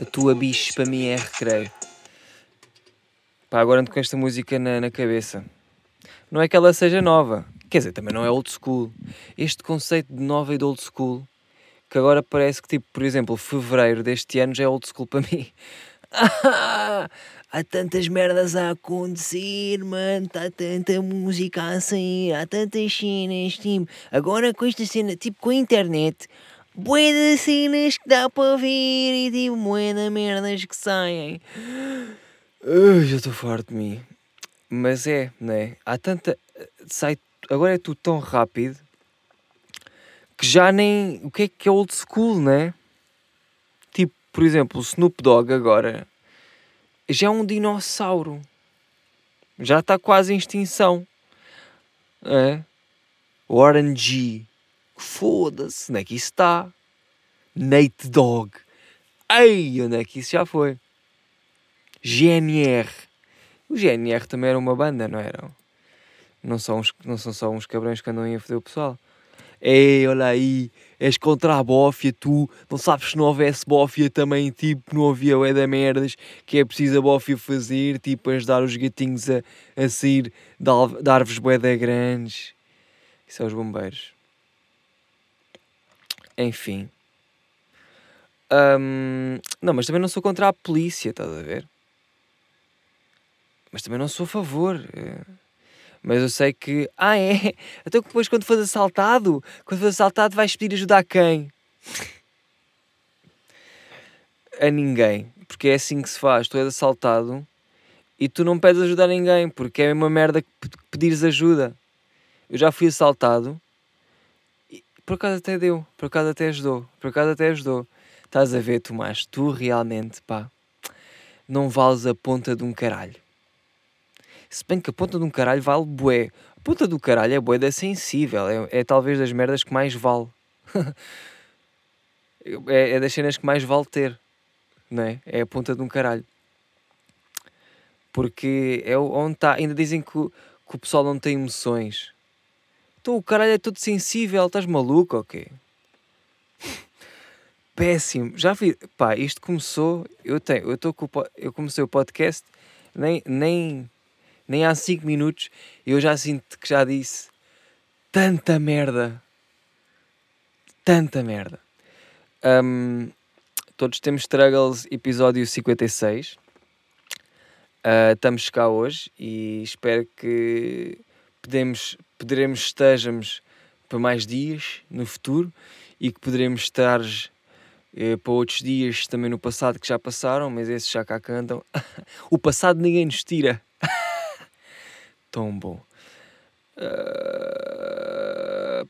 A tua bicho para mim é recreio. Pá, agora ando com esta música na, na cabeça. Não é que ela seja nova, quer dizer, também não é old school. Este conceito de nova e de old school, que agora parece que, tipo, por exemplo, fevereiro deste ano já é old school para mim. há tantas merdas a acontecer, mano, está tanta música a sair, há tantas cenas, tipo, agora com esta cena, tipo, com a internet, bué de cenas que dá para ver e tipo, bué de merdas que saem. Uh, já estou farto de mim. Mas é, né? Há tanta. Sai, agora é tudo tão rápido que já nem. O que é que é old school, né? Tipo, por exemplo, o Snoop Dogg agora já é um dinossauro. Já está quase em extinção. É. Warren. Foda-se, onde é que isso está? Nate Dogg. Ei, onde é que isso já foi? GNR. O GNR também era uma banda, não eram? Não são, uns, não são só uns cabrões que andam a foder o pessoal. Ei, olha aí, és contra a bófia, tu não sabes se não houvesse bófia também, tipo, não havia o da merdas que é preciso a bófia fazer, tipo, ajudar os gatinhos a, a sair de, de árvores boeda grandes. Isso é os bombeiros. Enfim. Não, mas também não sou contra a polícia, estás a ver? Mas também não sou a favor. Eh, mas eu sei que. Ah, é? Então depois, quando fores assaltado, quando fores assaltado, vais pedir ajuda a quem? a ninguém. Porque é assim que se faz. Tu és assaltado e tu não pedes ajuda a ninguém, porque é uma merda que pedires ajuda. Eu já fui assaltado por acaso até deu, por acaso até ajudou, por acaso até ajudou. Estás a ver, Tomás, tu realmente, pá, não vales a ponta de um caralho. Se bem que a ponta de um caralho vale bué. A ponta do caralho é bué da sensível. É, é talvez das merdas que mais vale. é, é das cenas que mais vale ter. Não é? é a ponta de um caralho. Porque é onde está. Ainda dizem que que o pessoal não tem emoções. O caralho é todo sensível. Estás maluco ou okay? quê? Péssimo. Já vi. Pá, isto começou. Eu tenho. Eu, tô com, eu comecei o podcast. Nem, nem nem há 5 minutos eu já sinto que já disse tanta merda. Tanta merda. Um, todos temos struggles, episódio 56. Uh, ah, estamos cá hoje e espero que podemos, poderemos estejamos para mais dias no futuro e que poderemos estar eh, para outros dias também no passado que já passaram, mas esses já cá cantam. o passado ninguém nos tira tão bom. Uh,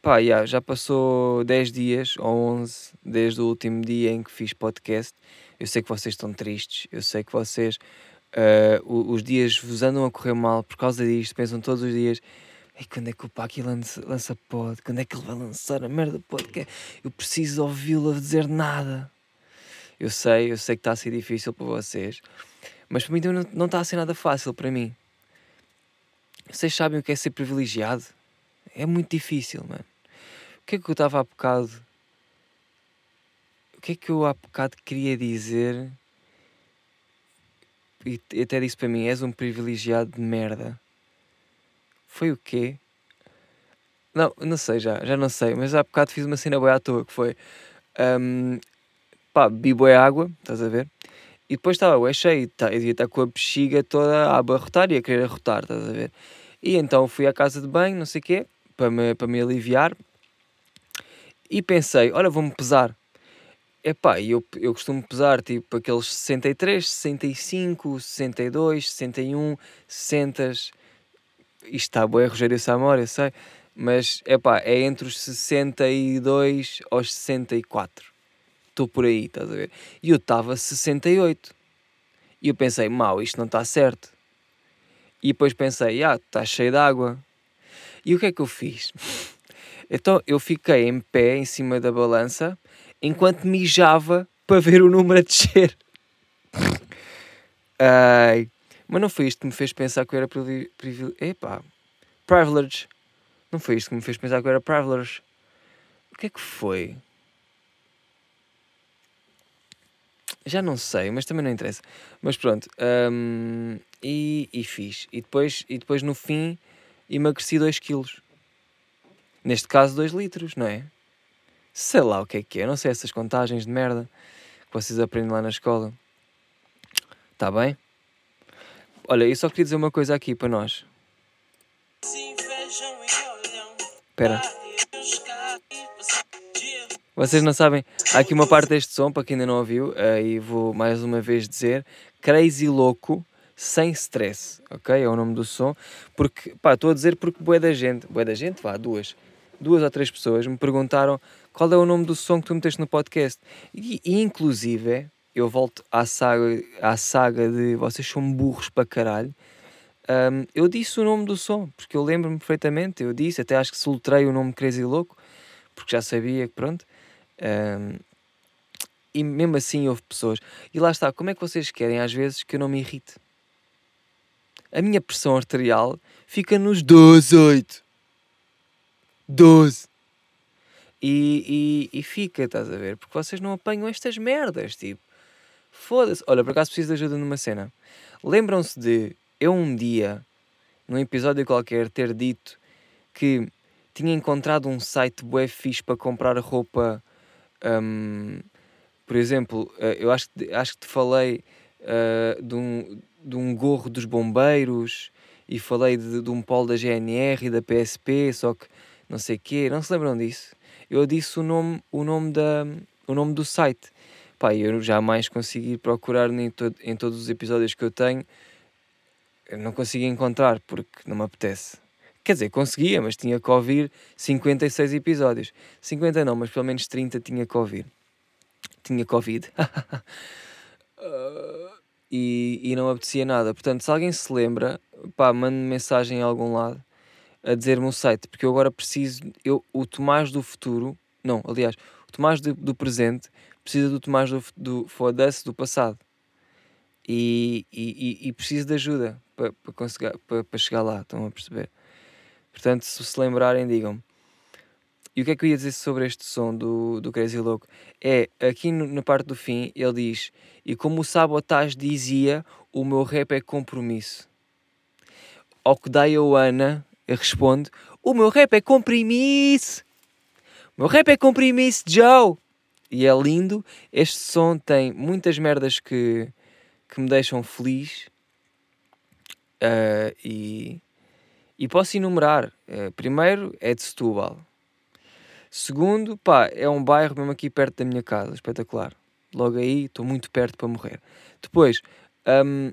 pá, yeah, já passou 10 dias ou 11 desde o último dia em que fiz podcast. Eu sei que vocês estão tristes, eu sei que vocês uh, os dias vos andam a correr mal por causa disto, pensam todos os dias. E quando é que o Paqui lança, lança pod? Quando é que ele vai lançar a merda podcast? Eu preciso ouvi-lo a dizer nada. Eu sei, eu sei que está a ser difícil para vocês, mas para mim não, não está a ser nada fácil para mim. Vocês sabem o que é ser privilegiado? É muito difícil, mano. O que é que eu estava há bocado? O que é que eu há bocado queria dizer? E até disse para mim: és um privilegiado de merda. Foi o quê? Não, não sei já, já não sei, mas há bocado fiz uma cena boa à toa que foi. Um, pá, bebi água, estás a ver? E depois estava ué, cheio, tá, eu devia estar com a bexiga toda a abarrotar e a querer arrotar, estás a ver? E então fui à casa de banho, não sei o quê, para me, para me aliviar. E pensei, olha, vou-me pesar. Epá, eu, eu costumo pesar tipo aqueles 63, 65, 62, 61, 60. Isto está bom, é Rogério Samora, eu sei. Mas, epá, é entre os 62 aos 64. Estou por aí, estás a ver? E eu estava 68. E eu pensei, mal, isto não está certo. E depois pensei, ah, está cheio de água. E o que é que eu fiz? então eu fiquei em pé em cima da balança enquanto mijava para ver o número a descer. Ai, mas não foi isto que me fez pensar que eu era privilégio. Epá, privilege. Não foi isto que me fez pensar que eu era privilege. O que é que foi? Já não sei, mas também não interessa. Mas pronto. hum, e, e fiz. E depois, e depois no fim emagreci 2 quilos. Neste caso 2 litros, não é? Sei lá o que é que é. Não sei essas contagens de merda que vocês aprendem lá na escola. Está bem? Olha, eu só queria dizer uma coisa aqui para nós. Espera. Vocês não sabem, há aqui uma parte deste som, para quem ainda não ouviu, eh, e vou mais uma vez dizer, Crazy Louco, sem stress, ok? É o nome do som, porque, pá, estou a dizer porque boé da gente, boé da gente, vá, duas, duas ou três pessoas me perguntaram qual é o nome do som que tu meteste no podcast, e, e inclusive, eu volto à saga, à saga de vocês são burros para caralho, um, eu disse o nome do som, porque eu lembro-me perfeitamente, eu disse, até acho que soltrei o nome Crazy Louco, porque já sabia que pronto. Um, e mesmo assim houve pessoas. E lá está, como é que vocês querem às vezes que eu não me irrite? A minha pressão arterial fica nos 12, 8. 12. E, e, e fica, estás a ver? Porque vocês não apanham estas merdas, tipo. Foda-se. Olha, por acaso preciso de ajuda numa cena. Lembram-se de eu um dia, num episódio qualquer, ter dito que tinha encontrado um site bué fixe para comprar roupa. hum, por exemplo, eh, eu acho, acho que te falei eh, de, um, de um gorro dos bombeiros e falei de, de um polo da GNR e da PSP, só que não sei quê. Não se lembram disso? Eu disse o nome, o nome, da, o nome do site. Pá, eu jamais consegui procurar em, to- em todos os episódios que eu tenho. Eu não consigo encontrar porque não me apetece. Quer dizer, conseguia, mas tinha que ouvir 56 episódios. 50 não, mas pelo menos 30 tinha que ouvir. Tinha Covid. Ah, e, e não apetecia nada. Portanto, se alguém se lembra, pá, mande mensagem em algum lado a dizer-me o site, porque eu agora preciso. Eu, o Tomás do futuro, não, aliás, o Tomás do, do presente precisa do Tomás do, do foda-se do passado. E, e, e, preciso de ajuda para, para, conseguir, para, para chegar lá, estão a perceber? Portanto, se se lembrarem, digam-me. E o que é que eu ia dizer sobre este som do, do Crazy Louco? É, aqui no- na parte do fim, ele diz: E como o Sabotage dizia, o meu rap é compromisso. Ao que dá a Ana responde: O meu rap é compromisso. O meu rap é compromisso, Joe. E é lindo. Este som tem muitas merdas que, que me deixam feliz. Ah, e, e posso enumerar. Eh, primeiro é de Setúbal. Segundo, pá, é um bairro mesmo aqui perto da minha casa, espetacular. Logo aí, estou muito perto para morrer. Depois, hum,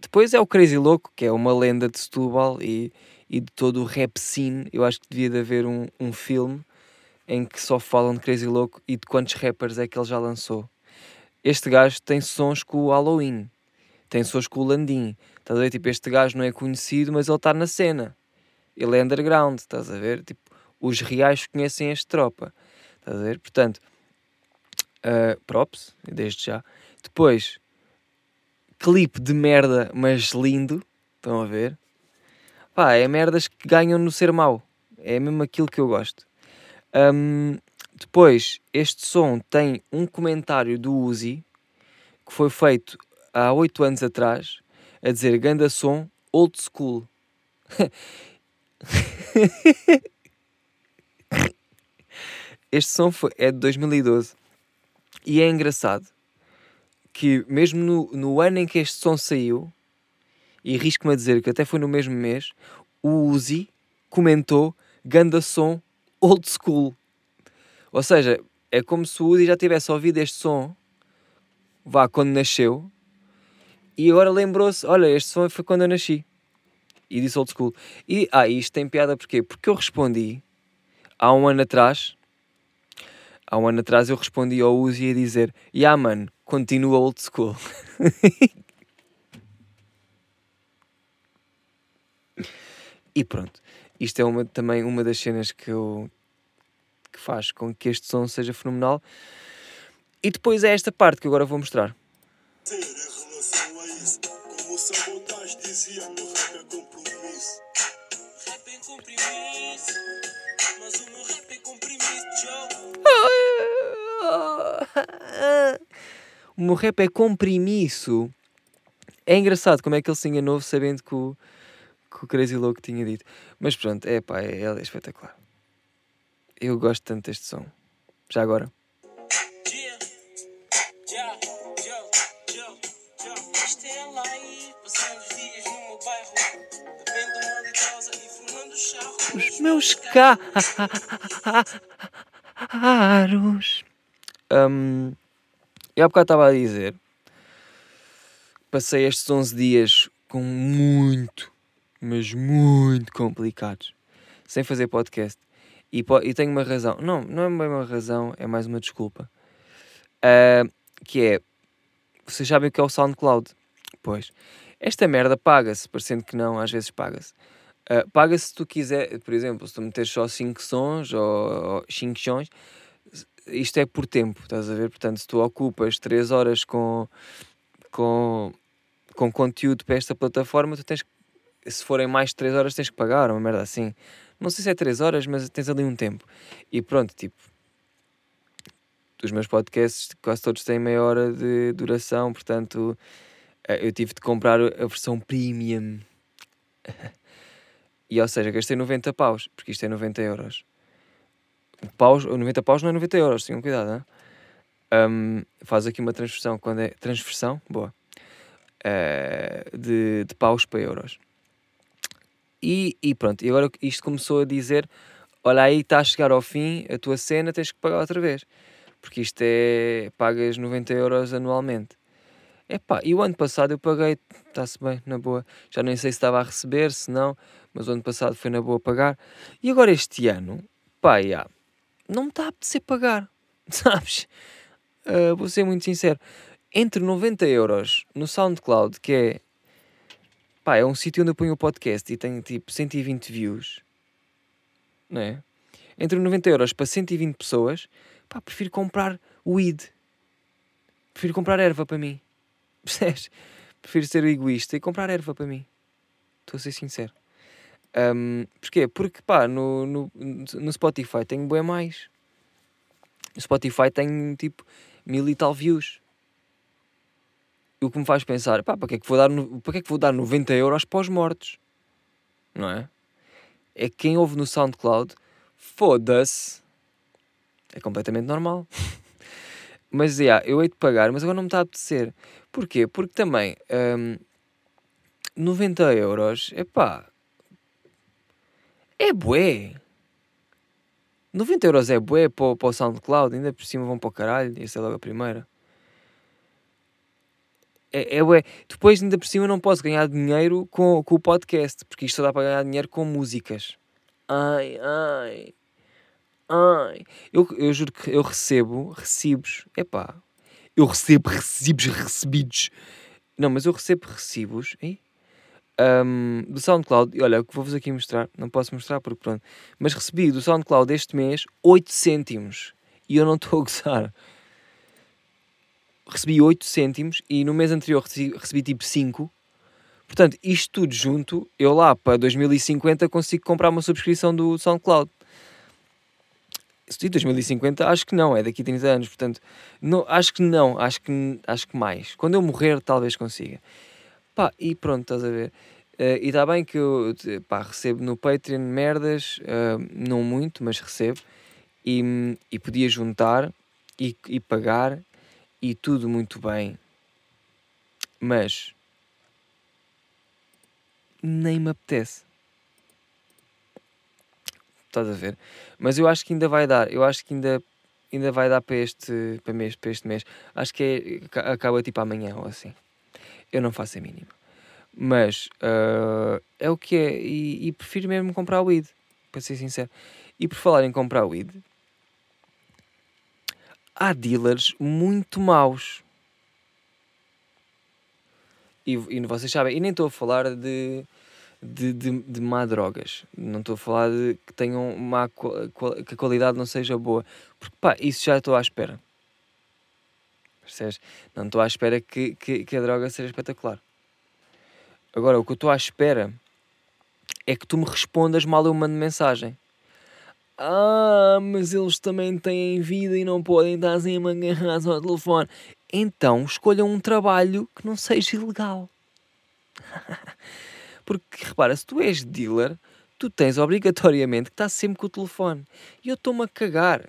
depois é o Crazy Louco, que é uma lenda de Setúbal e, e de todo o rap scene. Eu acho que devia de haver um, um filme em que só falam de Crazy Louco e de quantos rappers é que ele já lançou. Este gajo tem sons com o Halloween, tem sons com o Landim. Estás a ver? Tipo, este gajo não é conhecido, mas ele está na cena. Ele é underground, estás a ver? Tipo, os reais conhecem este tropa. Estás a ver? Portanto, ah, props, desde já. Depois, clipe de merda, mas lindo. Estão a ver? Pá, é merdas que ganham no ser mau. É mesmo aquilo que eu gosto. Ahm, depois, este som tem um comentário do Uzi que foi feito há 8 anos atrás a dizer ganda som old school. Este som foi, é de 2012 e é engraçado que, mesmo no, no ano em que este som saiu, e risco-me a dizer que até foi no mesmo mês, o Uzi comentou Ganda som old school. Ou seja, é como se o Uzi já tivesse ouvido este som, vá, quando nasceu, e agora lembrou-se: olha, este som foi quando eu nasci. E disse old school. E, ah, isto tem piada porquê? Porque eu respondi há um ano atrás. Há um ano atrás eu respondi ao Uzi a dizer: Ya, yeah, mano, continua old school. e pronto. Isto é uma, também uma das cenas que eu que faz com que este som seja fenomenal. E depois é esta parte que agora vou mostrar. O meu rap é compromisso. É engraçado como é que ele se enganou sabendo que o, que o Crazy Louco tinha dito. Mas pronto, é pá, é, é espetacular. Eu gosto tanto deste som. Já agora. Os meus caros. Um, eu há bocado estava a dizer. Passei estes 11 dias com muito, mas muito complicados. Sem fazer podcast. E, e tenho uma razão. Não, não é bem uma razão, é mais uma desculpa. Uh, que é. Vocês sabem o que é o SoundCloud? Pois. Esta merda paga-se, parecendo que não, às vezes paga-se. Uh, paga-se se tu quiser, por exemplo, se tu meteres só 5 sons ou 5 sons, isto é por tempo, estás a ver? Portanto, se tu ocupas 3 horas com, com, com conteúdo para esta plataforma, tu tens se forem mais de 3 horas, tens que pagar, uma merda assim. Não sei se é 3 horas, mas tens ali um tempo. E pronto, tipo, os meus podcasts quase todos têm meia hora de duração, portanto, eh, eu tive de comprar a versão premium. e ou seja, gastei 90 paus, porque isto é 90 euros. Paus, 90 paus não é 90 euros, tenham cuidado, hein? Um, faz aqui uma transversão quando é transversão, boa, uh, de, de paus para euros. E, e pronto, e agora isto começou a dizer: olha aí, está a chegar ao fim a tua cena, tens que pagar outra vez, porque isto é pagas 90 euros anualmente. Epá, e o ano passado eu paguei, está-se bem, na boa. Já nem sei se estava a receber, se não, mas o ano passado foi na boa pagar. E agora este ano, pá, já, não me está a apetecer pagar, sabes? Uh, vou ser muito sincero. Entre 90 euros no SoundCloud, que é, pá, é um sítio onde eu ponho o podcast e tenho tipo 120 views, não é? Entre 90 euros para 120 pessoas, pá, prefiro comprar weed. Prefiro comprar erva para mim. Percebes? Prefiro ser egoísta e comprar erva para mim. Estou a ser sincero. Um, porquê? Porque pá, no, no, no Spotify tenho bem mais. No Spotify tenho tipo mil e tal views. O que me faz pensar, pá, para que é que vou dar, para que é que vou dar 90 euros para os mortos? Não é? É que quem ouve no SoundCloud, foda-se. É completamente normal. mas, yeah, eu hei de pagar, mas agora não me está a apetecer. Porquê? Porque também um, 90 euros, é é bué. 90 euros é bué para, para o SoundCloud, ainda por cima vão para o caralho, essa é logo a primeira. É, é bué. Depois, ainda por cima, não posso ganhar dinheiro com, com o podcast, porque isto só dá para ganhar dinheiro com músicas. Ai, ai, ai. Eu, eu juro que eu recebo recibos, epá, eu recebo recibos recebidos. Não, mas eu recebo recibos hein? Um, do SoundCloud. Olha, o que vou-vos aqui mostrar, não posso mostrar porque pronto, mas recebi do SoundCloud este mês 8 cêntimos e eu não estou a gozar. Recebi 8 cêntimos e no mês anterior recebi, recebi tipo 5. Portanto, isto tudo junto, eu lá para 2050 consigo comprar uma subscrição do SoundCloud de 2050, acho que não, é daqui a 30 anos, portanto, não, acho que não, acho que, acho que mais. Quando eu morrer, talvez consiga. Pá, e pronto, estás a ver. Uh, e está bem que eu pá, recebo no Patreon merdas, uh, não muito, mas recebo, e, e podia juntar e, e pagar e tudo muito bem, mas nem me apetece. Estás a ver? Mas eu acho que ainda vai dar. Eu acho que ainda, ainda vai dar para este, para, mês, para este mês. Acho que é, acaba tipo amanhã ou assim. Eu não faço a mínima. Mas uh, é o que é. E, e, prefiro mesmo comprar o weed. Para ser sincero. E por falar em comprar o weed, há dealers muito maus. E, e vocês sabem, e nem estou a falar de de, de, de má drogas. Não estou a falar de que tenham má, que a qualidade não seja boa. Porque pá, isso já estou à espera. Percebes? Não estou à espera que, que, que a droga seja espetacular. Agora, o que eu estou à espera é que tu me respondas mal eu mando mensagem. Ah, mas eles também têm vida e não podem estar assim agarrados ao telefone. então escolham um trabalho que não seja ilegal. Porque repara, se tu és dealer, tu tens obrigatoriamente que estar sempre com o telefone. E eu estou-me a cagar.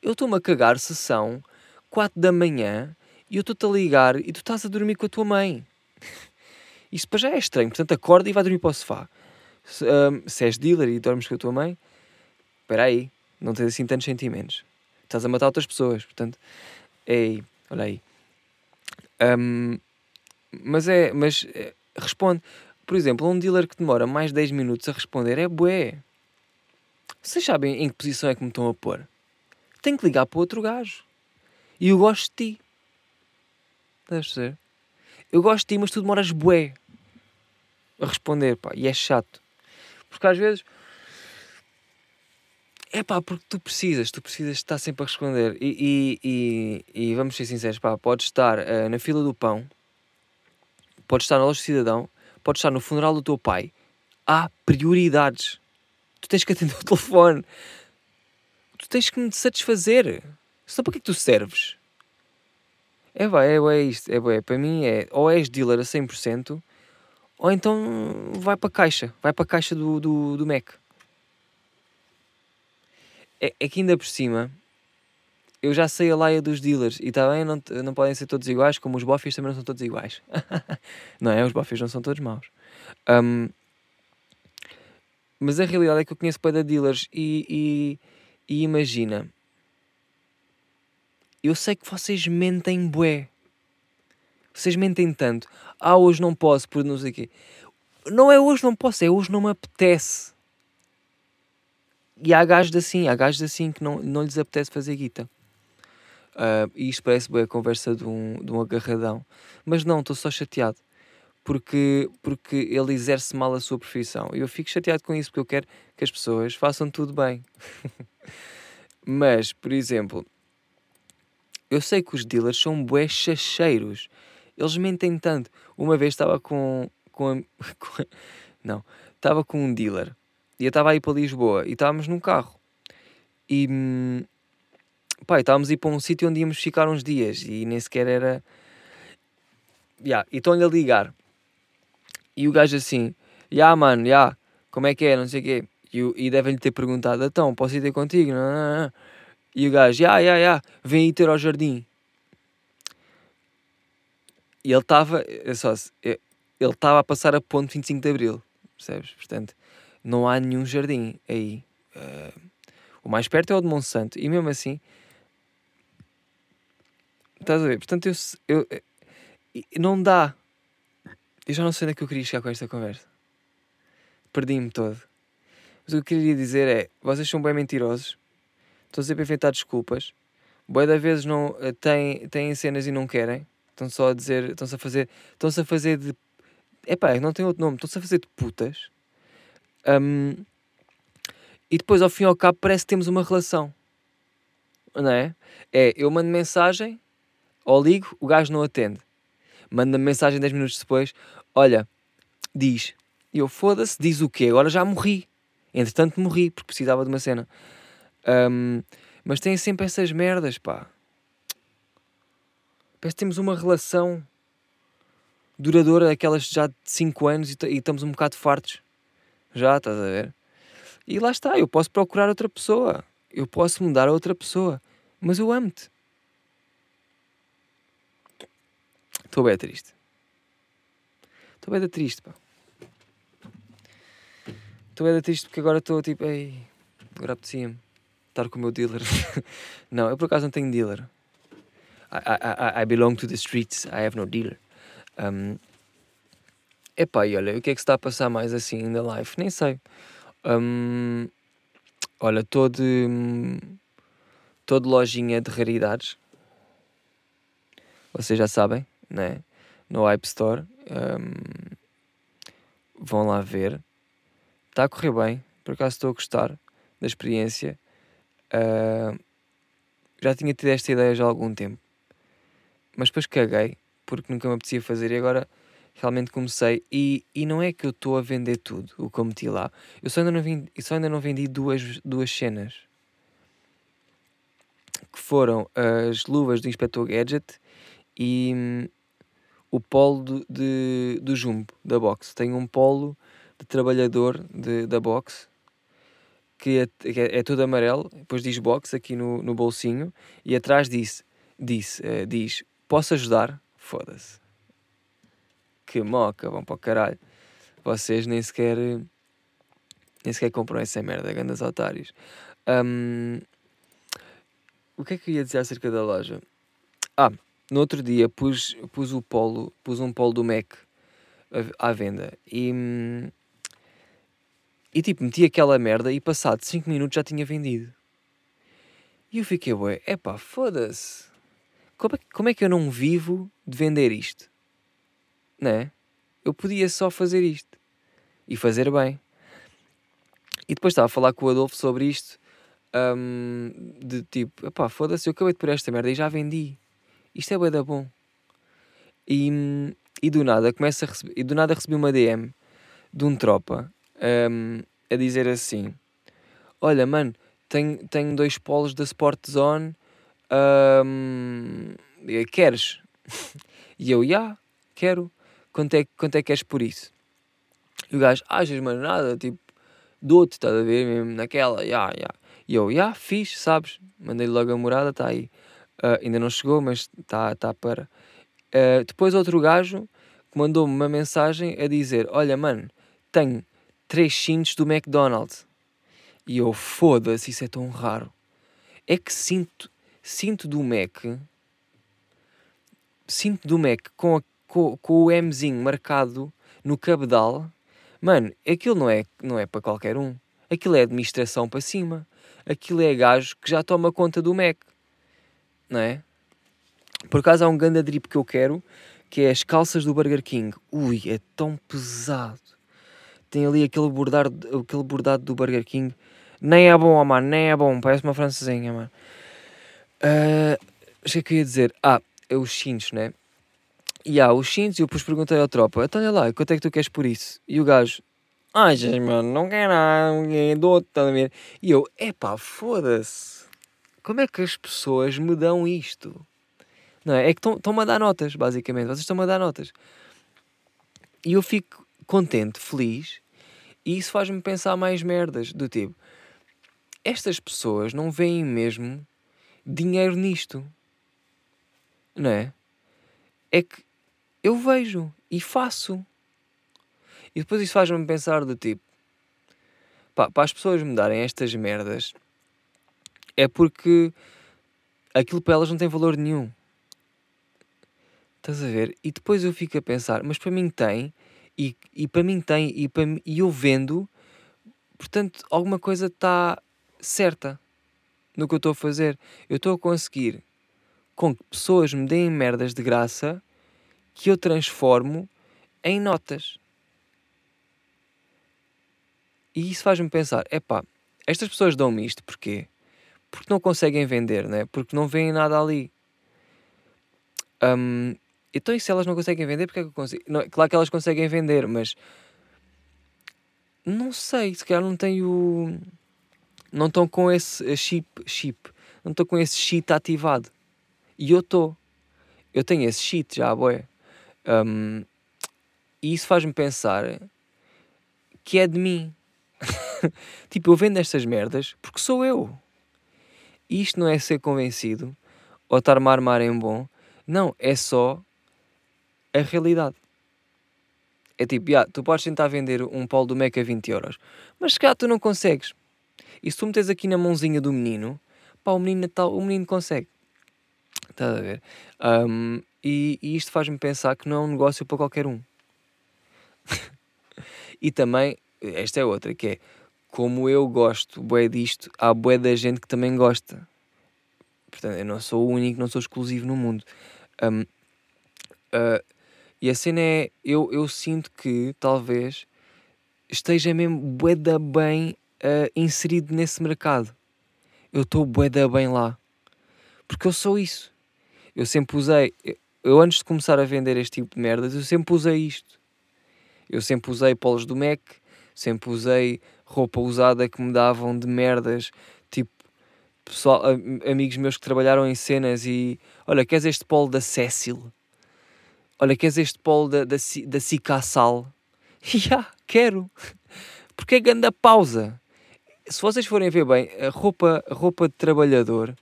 Eu estou-me a cagar se são 4 da manhã e eu estou-te a ligar e tu estás a dormir com a tua mãe. Isso para já é estranho. Portanto, acorda e vai dormir para o sofá. Se, um, se és dealer e dormes com a tua mãe, espera aí, não tens assim tantos sentimentos. Estás a matar outras pessoas. Portanto, ei, olha aí. Um, mas é, mas é, responde. Por exemplo, um dealer que demora mais de 10 minutos a responder é bué. Vocês sabem em que posição é que me estão a pôr? Tenho que ligar para outro gajo. E eu gosto de ti. Estás a ser? Eu gosto de ti, mas tu demoras bué a responder, pá. E é chato. Porque às vezes... É pá, porque tu precisas, tu precisas estar sempre a responder. E, e, e, e vamos ser sinceros, pá, podes estar uh, na fila do pão, podes estar na loja do cidadão, podes estar no funeral do teu pai. Há prioridades. Tu tens que atender o telefone. Tu tens que me satisfazer. Só para que é que tu serves? É bem, é bem isto. É bem, para mim é ou és dealer a 100% ou então vai para a caixa. Vai para a caixa do, do, do Mac. É, é que ainda por cima eu já sei a laia dos dealers e está bem, não, não podem ser todos iguais, como os boffies também não são todos iguais. não é? Os boffies não são todos maus. Um, mas a realidade é que eu conheço para dealers e, e, e, imagina, eu sei que vocês mentem bué. Vocês mentem tanto. Ah, hoje não posso, por não sei o quê. Não é hoje não posso, é hoje não me apetece. E há gajos assim, há gajos assim que não, não lhes apetece fazer guita. Uh, e isto parece bem a conversa de um, de um agarradão. Mas não, estou só chateado. Porque, porque ele exerce mal a sua profissão. E eu fico chateado com isso, porque eu quero que as pessoas façam tudo bem. Mas, por exemplo, eu sei que os dealers são bué chacheiros. Eles mentem tanto. Uma vez estava com, com, com Não. Estava com um dealer. E eu estava aí para Lisboa. E estávamos num carro. E... Hum, Pai, estávamos a ir para um sítio onde íamos ficar uns dias e nem sequer era. Yeah, e estão-lhe a ligar. E o gajo assim, já yeah, mano, já, yeah, como é que é, não sei o quê. E, e devem-lhe ter perguntado, então, posso ir ter contigo? Não, não, não. E o gajo, já, já, já, vem aí ter ao jardim. E ele estava, é só, ele estava a passar a ponto 25 de Abril, percebes? Portanto, não há nenhum jardim aí. Uh, o mais perto é o de Monsanto. E mesmo assim, Estás a ver? Portanto, eu, eu, eu, não dá. Eu já não sei onde é que eu queria chegar com esta conversa. Perdi-me todo. Mas o que eu queria dizer é: vocês são bem mentirosos, estão sempre a inventar desculpas, boa da vezes não eh, têm, têm cenas e não querem, estão só a dizer, estão-se a fazer, estão-se a fazer de. Epá, não tem outro nome, estão-se a fazer de putas. Um, e depois, ao fim e ao cabo, parece que temos uma relação. Não é? É, eu mando mensagem, ou ligo, o gajo não atende. Manda-me mensagem 10 minutos depois: Olha, diz. E eu foda-se, diz o quê? Agora já morri. Entretanto morri porque precisava de uma cena. Um, mas tem sempre essas merdas, pá. Parece que temos uma relação duradoura, aquelas já de 5 anos e, e estamos um bocado fartos. Já, estás a ver? E lá está, eu posso procurar outra pessoa. Eu posso mudar a outra pessoa. Mas eu amo-te. Estou bem triste. Estou bem triste, pá. Estou bem triste porque agora estou tipo, ei, agora apetecia-me estar com o meu dealer. não, eu por acaso não tenho dealer. I, I, I, belong to the streets, I have no dealer. Um, epá, e olha, o que é que se está a passar mais assim na live? Nem sei. Um, olha, estou de. Estou de lojinha de raridades. Vocês já sabem né? no App Store. Um, vão lá ver. Está a correr bem, por acaso estou a gostar da experiência. Uh, já tinha tido esta ideia já há algum tempo, mas depois caguei porque nunca me apetecia fazer e agora realmente comecei. E, e não é que eu estou a vender tudo o que eu meti lá, eu só ainda não vendi, só ainda não vendi duas, duas cenas que foram as luvas do Inspector Gadget e hum, o polo do, de, do Jumbo, da box. Tenho um polo de trabalhador de, da box que é, que é, é todo amarelo, depois diz box aqui no, no bolsinho e atrás diz, diz, uh, diz posso ajudar? Foda-se. Que moca, vão para o caralho. Vocês nem sequer nem sequer compram essa merda, grandes otários. Um, o que é que eu ia dizer acerca da loja? Ah, no outro dia pus, pus o polo, pus um polo do Mac à venda e, e tipo, meti aquela merda e passado 5 minutos já tinha vendido. E eu fiquei, ué, epá, foda-se. Como é, como é que eu não vivo de vender isto? Não é? Eu podia só fazer isto. E fazer bem. E depois estava a falar com o Adolfo sobre isto. Um, de tipo, epá, foda-se, eu acabei de pôr esta merda e já vendi. Isto é bué da bom. E, e do nada começa a receber, e do nada recebi uma DM de um tropa um, a dizer assim: Olha, mano, tenho, tenho dois polos da Sport Zone. Um, queres? e eu, já, yeah, quero. Quanto é, quanto é que queres por isso? E o gajo, achas, mano, nada, tipo, dou-te, estás a ver, mesmo naquela, já, yeah, já. Yeah. E eu, já, yeah, fiz, sabes? Mandei logo a morada, está aí. Uh, ainda não chegou, mas está tá para. Uh, depois outro gajo mandou-me uma mensagem a dizer: Olha, mano, tenho três cintos do McDonald's. E eu, foda-se, isso é tão raro. É que sinto, sinto do Mac, sinto do Mac com, a, com, com o Mzinho marcado no cabedal. Mano, aquilo não é, não é para qualquer um. Aquilo é administração para cima. Aquilo é gajo que já toma conta do Mac. Não é? Por acaso há um grande drip que eu quero, que é as calças do Burger King. Ui, é tão pesado tem ali aquele bordado, aquele bordado do Burger King. Nem é bom, mano, nem é bom. Parece uma francesinha, mano. Uh, o que é que eu ia dizer? Ah, é os cintos, né? E há os cintos, e eu depois perguntei ao tropa: então olha lá, quanto é que tu queres por isso? E o gajo: ai, ah, mano, não quero nada, dou-te, tá a ver? E eu: epá, foda-se. Como é que as pessoas me dão isto? Não é? É que estão-me a dar notas, basicamente. Vocês estão-me a dar notas. E eu fico contente, feliz, e isso faz-me pensar mais merdas, do tipo, estas pessoas não veem mesmo dinheiro nisto. Não é? É que eu vejo e faço. E depois isso faz-me pensar do tipo, pá, para as pessoas me darem estas merdas, é porque aquilo para elas não tem valor nenhum. Estás a ver? E depois eu fico a pensar, mas para mim tem, e, e para mim tem, e, para, e eu vendo, portanto, alguma coisa está certa no que eu estou a fazer. Eu estou a conseguir com que pessoas me deem merdas de graça que eu transformo em notas. E isso faz-me pensar: epá, estas pessoas dão-me isto porquê? Porque não conseguem vender, né? porque não veem nada ali. Um, então, e se elas não conseguem vender, porque é que eu consigo? Não, claro que elas conseguem vender, mas não sei, se calhar não tenho. Não estão com esse chip, chip, não estou com esse cheat ativado. E eu estou. Eu tenho esse cheat já, boé. Um, e isso faz-me pensar que é de mim. tipo, eu vendo estas merdas porque sou eu. E isto não é ser convencido ou estar-me a armar em bom. Não, é só a realidade. É tipo, yeah, tu podes tentar vender um polo do Mac a 20 euros, mas se calhar tu não consegues. E se tu metes aqui na mãozinha do menino, pá, o menino, tal, o menino consegue. Estás a ver? Um, e, e, isto faz-me pensar que não é um negócio para qualquer um. e também, esta é outra, que é como eu gosto bué disto, há bué da gente que também gosta. Portanto, eu não sou o único, não sou exclusivo no mundo. Um, uh, e a cena é, eu, eu sinto que talvez esteja mesmo bué da bem uh, inserido nesse mercado. Eu estou bué da bem lá. Porque eu sou isso. Eu sempre usei, eu antes de começar a vender este tipo de merdas, eu sempre usei isto. Eu sempre usei polos do Mac, sempre usei roupa usada que me davam de merdas, tipo pessoal, amigos meus que trabalharam em cenas e olha, queres este polo da Cecil? Olha, queres este polo da, da, da Cicassal? Já, yeah, quero. Porque é grande pausa. Se vocês forem ver bem, a roupa, a roupa de trabalhador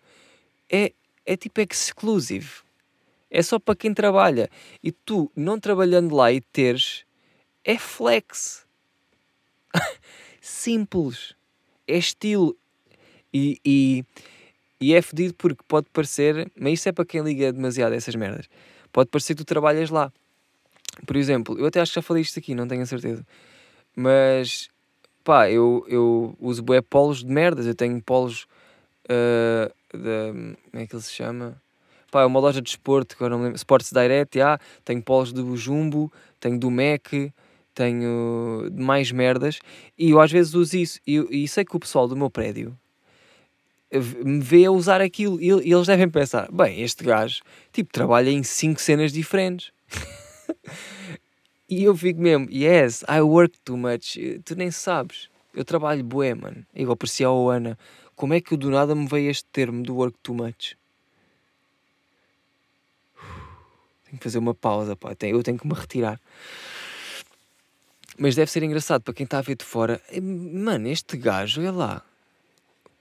é, é tipo exclusive. É só para quem trabalha. E tu, não trabalhando lá e teres, é flex. Simples. É estilo. E, e, e é fedido porque pode parecer, mas isso é para quem liga demasiado a essas merdas. Pode parecer que tu trabalhas lá. Por exemplo, eu até acho que já falei isto aqui, não tenho a certeza. Mas pá, eu, eu uso bué polos de merdas. Eu tenho polos uh, de. Como é que ele se chama? Pá, é uma loja de esporte, que eu não me lembro. Sports Direct, já. Tenho polos do Jumbo, tenho do Mac, tenho mais merdas. E eu às vezes uso isso. E, e sei que o pessoal do meu prédio me vê a usar aquilo e, e eles devem pensar: bem, este gajo tipo, trabalha em cinco cenas diferentes. e eu fico mesmo: yes, I work too much. Tu nem sabes. Eu trabalho bué, mano. Igual parecia ao Ana. Como é que do nada me veio este termo do work too much? Tenho que fazer uma pausa, pá. Eu tenho que me retirar. Mas deve ser engraçado para quem está a ver de fora. Mano, este gajo, olha lá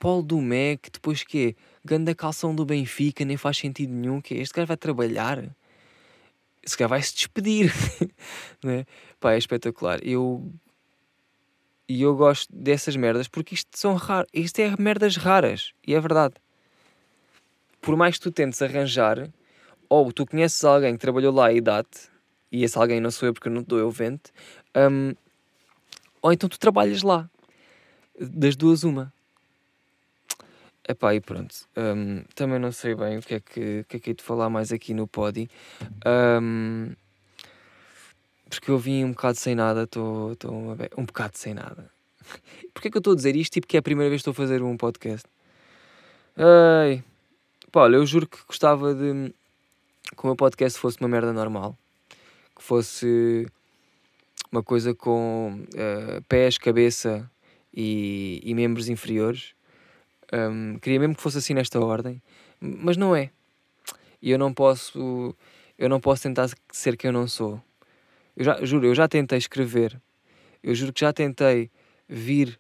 Paulo do MEC, depois que Ganda calção do Benfica, nem faz sentido nenhum. Que este cara vai trabalhar, esse cara vai se despedir, né? Pá, é espetacular. Eu e eu gosto dessas merdas porque isto são raras, isto é merdas raras e é verdade. Por mais que tu tentes arranjar, ou tu conheces alguém que trabalhou lá e dá-te, e esse alguém não sou eu porque não dou, eu vento, um, ou então tu trabalhas lá. Das duas, uma. Epá, e pronto. Um, também não sei bem o que é que, que, é que hei de falar mais aqui no Podi. Um, porque eu vim um bocado sem nada, estou um bocado sem nada. Porquê que eu estou a dizer isto? Tipo que é a primeira vez que estou a fazer um podcast. Ai, pá, olha, eu juro que gostava de que o meu podcast fosse uma merda normal. Que fosse uma coisa com uh, pés, cabeça e, e membros inferiores um, queria mesmo que fosse assim nesta ordem, mas não é. E eu não posso, eu não posso tentar ser quem eu não sou. Eu já, juro, eu já tentei escrever. Eu juro que já tentei vir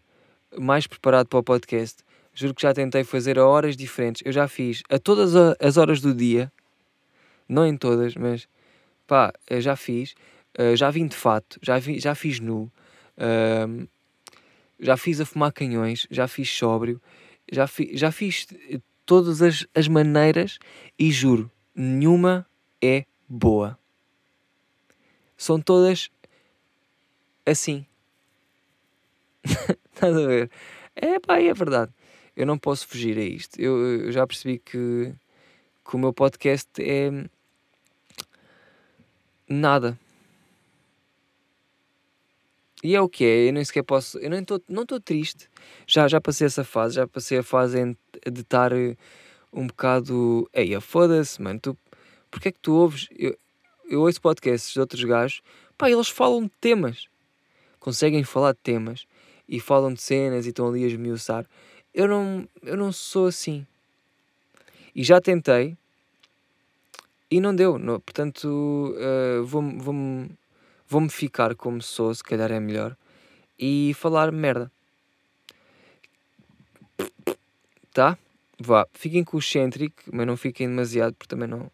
mais preparado para o podcast. Juro que já tentei fazer a horas diferentes. Eu já fiz a todas as horas do dia. Não em todas, mas pá, já fiz. Uh, já vim de fato, já, vi, já fiz nu. Uh, já fiz a fumar canhões, já fiz sóbrio já, fi, já fiz todas as, as maneiras e juro, nenhuma é boa. São todas assim. Estás a ver? É pá, é verdade. Eu não posso fugir a isto. Eu, eu já percebi que, que o meu podcast é nada. E é o que é, eu nem sequer posso, eu nem estou não estou triste. Já, já passei essa fase, já passei a fase de estar eh, um bocado, ei, foda-se, mano, tu, porque é que tu ouves, eu, eu ouço podcasts de outros gajos, pá, eles falam de temas, conseguem falar de temas e falam de cenas e estão ali a esmiuçar. Eu não, eu não sou assim. E já tentei e não deu, não, portanto, uh, vou-me vou vou-me ficar como sou, se calhar é melhor, e falar merda. Tá? Vá, fiquem com o excêntrico, mas não fiquem demasiado, porque também não.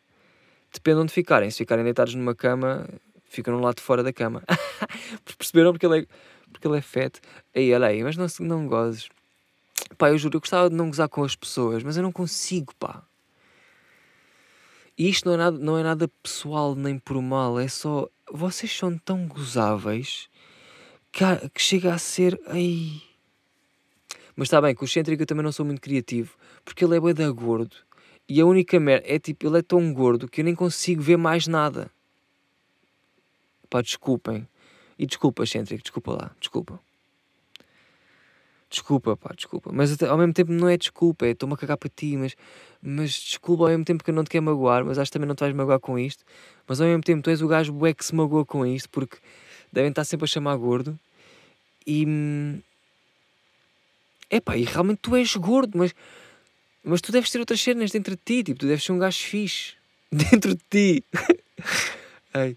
Depende de onde ficarem. Se ficarem deitados numa cama, ficam no lado de fora da cama. Perceberam? Porque ele é, porque ele é fete. Aí, olha aí, mas não, não gozes. Pá, eu juro, eu gostava de não gozar com as pessoas, mas eu não consigo, pá. E isto não é nada, não é nada pessoal nem por mal, é só vocês são tão gozáveis que, que chega a ser. Ai. Mas está bem, com o excêntrico eu também não sou muito criativo, porque ele é bué da gordo. E a única merda é tipo, ele é tão gordo que eu nem consigo ver mais nada. Pá, desculpem. E desculpa, excêntrico, desculpa lá, desculpa. Desculpa, pá, desculpa. Mas ao mesmo tempo não é desculpa, é estou-me a cagar para ti, mas, mas desculpa ao mesmo tempo que eu não te quero magoar, mas acho que também não te vais magoar com isto. Mas ao mesmo tempo tu és o gajo bué que se magoa com isto, porque devem estar sempre a chamar gordo. E. É hum, pá, e realmente tu és gordo, mas. Mas tu deves ter outras cenas dentro de ti, tipo, tu deves ser um gajo fixe. Dentro de ti. Ai.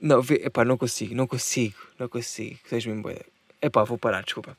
Não, epá, não consigo, não consigo, não consigo. Tens mesmo boa. Epá, vou parar, desculpa.